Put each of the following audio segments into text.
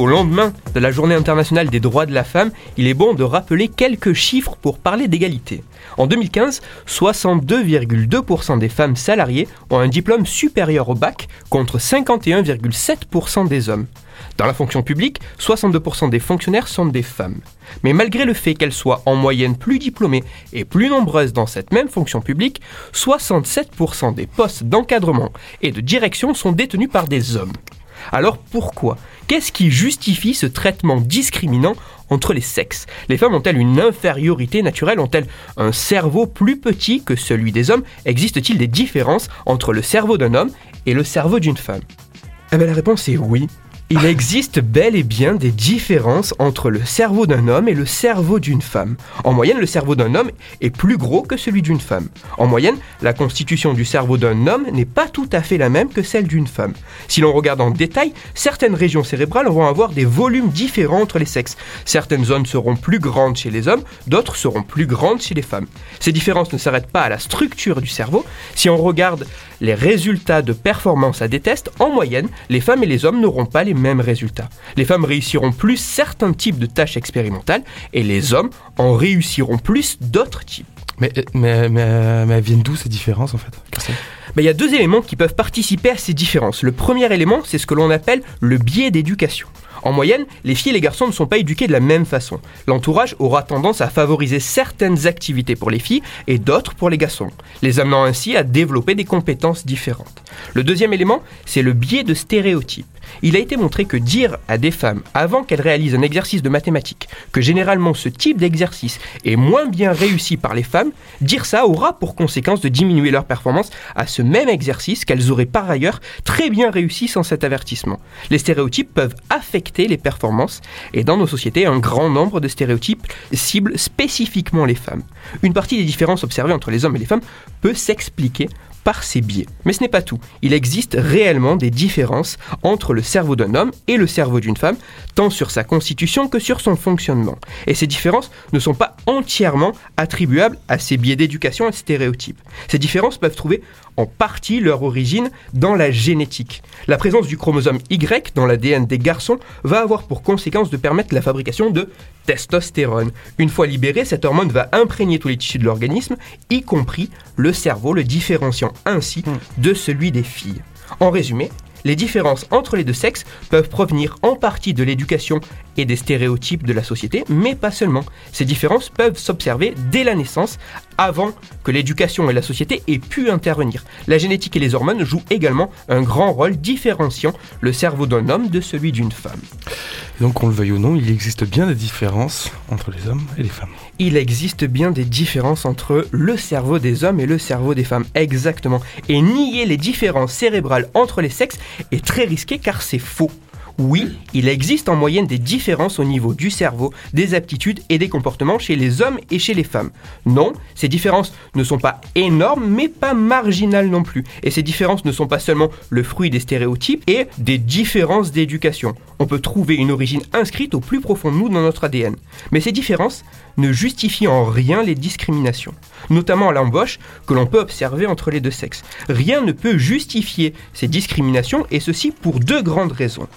Au lendemain de la Journée internationale des droits de la femme, il est bon de rappeler quelques chiffres pour parler d'égalité. En 2015, 62,2% des femmes salariées ont un diplôme supérieur au bac contre 51,7% des hommes. Dans la fonction publique, 62% des fonctionnaires sont des femmes. Mais malgré le fait qu'elles soient en moyenne plus diplômées et plus nombreuses dans cette même fonction publique, 67% des postes d'encadrement et de direction sont détenus par des hommes. Alors pourquoi? Qu'est-ce qui justifie ce traitement discriminant entre les sexes? Les femmes ont-elles une infériorité naturelle? Ont-elles un cerveau plus petit que celui des hommes? Existe-t-il des différences entre le cerveau d'un homme et le cerveau d'une femme? Eh bien la réponse est oui. Il existe bel et bien des différences entre le cerveau d'un homme et le cerveau d'une femme. En moyenne, le cerveau d'un homme est plus gros que celui d'une femme. En moyenne, la constitution du cerveau d'un homme n'est pas tout à fait la même que celle d'une femme. Si l'on regarde en détail, certaines régions cérébrales vont avoir des volumes différents entre les sexes. Certaines zones seront plus grandes chez les hommes, d'autres seront plus grandes chez les femmes. Ces différences ne s'arrêtent pas à la structure du cerveau. Si on regarde les résultats de performance à des tests, en moyenne, les femmes et les hommes n'auront pas les mêmes résultats. Les femmes réussiront plus certains types de tâches expérimentales et les hommes en réussiront plus d'autres types. Mais, mais, mais, mais elles viennent d'où ces différences en fait il y a deux éléments qui peuvent participer à ces différences. Le premier élément, c'est ce que l'on appelle le biais d'éducation. En moyenne, les filles et les garçons ne sont pas éduqués de la même façon. L'entourage aura tendance à favoriser certaines activités pour les filles et d'autres pour les garçons, les amenant ainsi à développer des compétences différentes. Le deuxième élément, c'est le biais de stéréotypes il a été montré que dire à des femmes, avant qu'elles réalisent un exercice de mathématiques, que généralement ce type d'exercice est moins bien réussi par les femmes, dire ça aura pour conséquence de diminuer leur performance à ce même exercice qu'elles auraient par ailleurs très bien réussi sans cet avertissement. Les stéréotypes peuvent affecter les performances, et dans nos sociétés, un grand nombre de stéréotypes ciblent spécifiquement les femmes. Une partie des différences observées entre les hommes et les femmes peut s'expliquer par ces biais. Mais ce n'est pas tout. Il existe réellement des différences entre le cerveau d'un homme et le cerveau d'une femme, tant sur sa constitution que sur son fonctionnement. Et ces différences ne sont pas entièrement attribuables à ces biais d'éducation et stéréotypes. Ces différences peuvent trouver en partie leur origine dans la génétique. La présence du chromosome Y dans l'ADN des garçons va avoir pour conséquence de permettre la fabrication de testostérone. Une fois libérée, cette hormone va imprégner tous les tissus de l'organisme, y compris le cerveau, le différenciant ainsi de celui des filles. En résumé, les différences entre les deux sexes peuvent provenir en partie de l'éducation et des stéréotypes de la société, mais pas seulement. Ces différences peuvent s'observer dès la naissance, avant que l'éducation et la société aient pu intervenir. La génétique et les hormones jouent également un grand rôle différenciant le cerveau d'un homme de celui d'une femme. Donc, qu'on le veuille ou non, il existe bien des différences entre les hommes et les femmes. Il existe bien des différences entre le cerveau des hommes et le cerveau des femmes, exactement. Et nier les différences cérébrales entre les sexes est très risqué car c'est faux. Oui, il existe en moyenne des différences au niveau du cerveau, des aptitudes et des comportements chez les hommes et chez les femmes. Non, ces différences ne sont pas énormes, mais pas marginales non plus. Et ces différences ne sont pas seulement le fruit des stéréotypes et des différences d'éducation. On peut trouver une origine inscrite au plus profond de nous dans notre ADN. Mais ces différences ne justifient en rien les discriminations, notamment à l'embauche que l'on peut observer entre les deux sexes. Rien ne peut justifier ces discriminations, et ceci pour deux grandes raisons.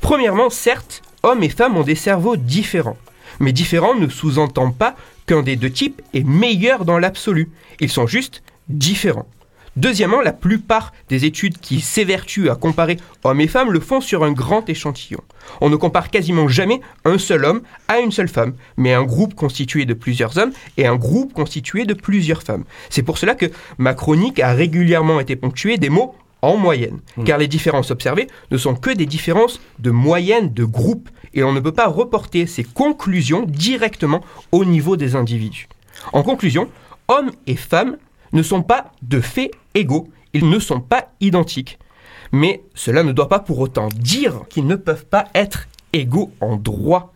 Premièrement, certes, hommes et femmes ont des cerveaux différents. Mais différents ne sous-entend pas qu'un des deux types est meilleur dans l'absolu. Ils sont juste différents. Deuxièmement, la plupart des études qui s'évertuent à comparer hommes et femmes le font sur un grand échantillon. On ne compare quasiment jamais un seul homme à une seule femme, mais un groupe constitué de plusieurs hommes et un groupe constitué de plusieurs femmes. C'est pour cela que ma chronique a régulièrement été ponctuée des mots en moyenne, mm. car les différences observées ne sont que des différences de moyenne de groupe, et on ne peut pas reporter ces conclusions directement au niveau des individus. En conclusion, hommes et femmes ne sont pas de fait égaux, ils ne sont pas identiques. Mais cela ne doit pas pour autant dire qu'ils ne peuvent pas être égaux en droit.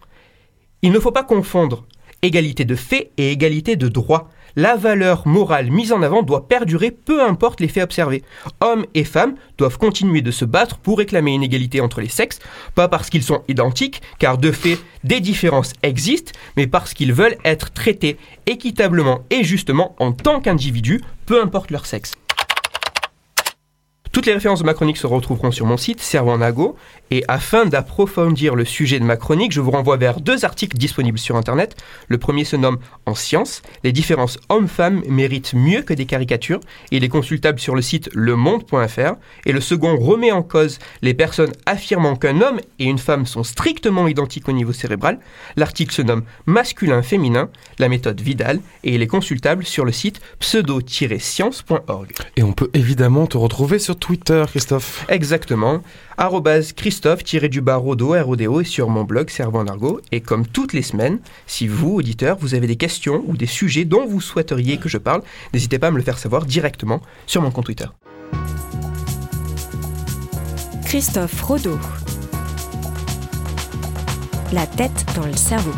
Il ne faut pas confondre égalité de fait et égalité de droit. La valeur morale mise en avant doit perdurer peu importe les faits observés. Hommes et femmes doivent continuer de se battre pour réclamer une égalité entre les sexes, pas parce qu'ils sont identiques, car de fait, des différences existent, mais parce qu'ils veulent être traités équitablement et justement en tant qu'individus, peu importe leur sexe. Toutes les références de ma chronique se retrouveront sur mon site Servanago et afin d'approfondir le sujet de ma chronique, je vous renvoie vers deux articles disponibles sur internet. Le premier se nomme En science, les différences hommes-femmes méritent mieux que des caricatures il est consultable sur le site lemonde.fr et le second remet en cause les personnes affirmant qu'un homme et une femme sont strictement identiques au niveau cérébral. L'article se nomme Masculin-féminin, la méthode Vidal et il est consultable sur le site pseudo-science.org. Et on peut évidemment te retrouver sur Twitter, Christophe. Exactement. Arrobase Christophe-Rodo, RODO et sur mon blog Cerveau en Argot. Et comme toutes les semaines, si vous, auditeurs, vous avez des questions ou des sujets dont vous souhaiteriez que je parle, n'hésitez pas à me le faire savoir directement sur mon compte Twitter. Christophe Rodeau. La tête dans le cerveau.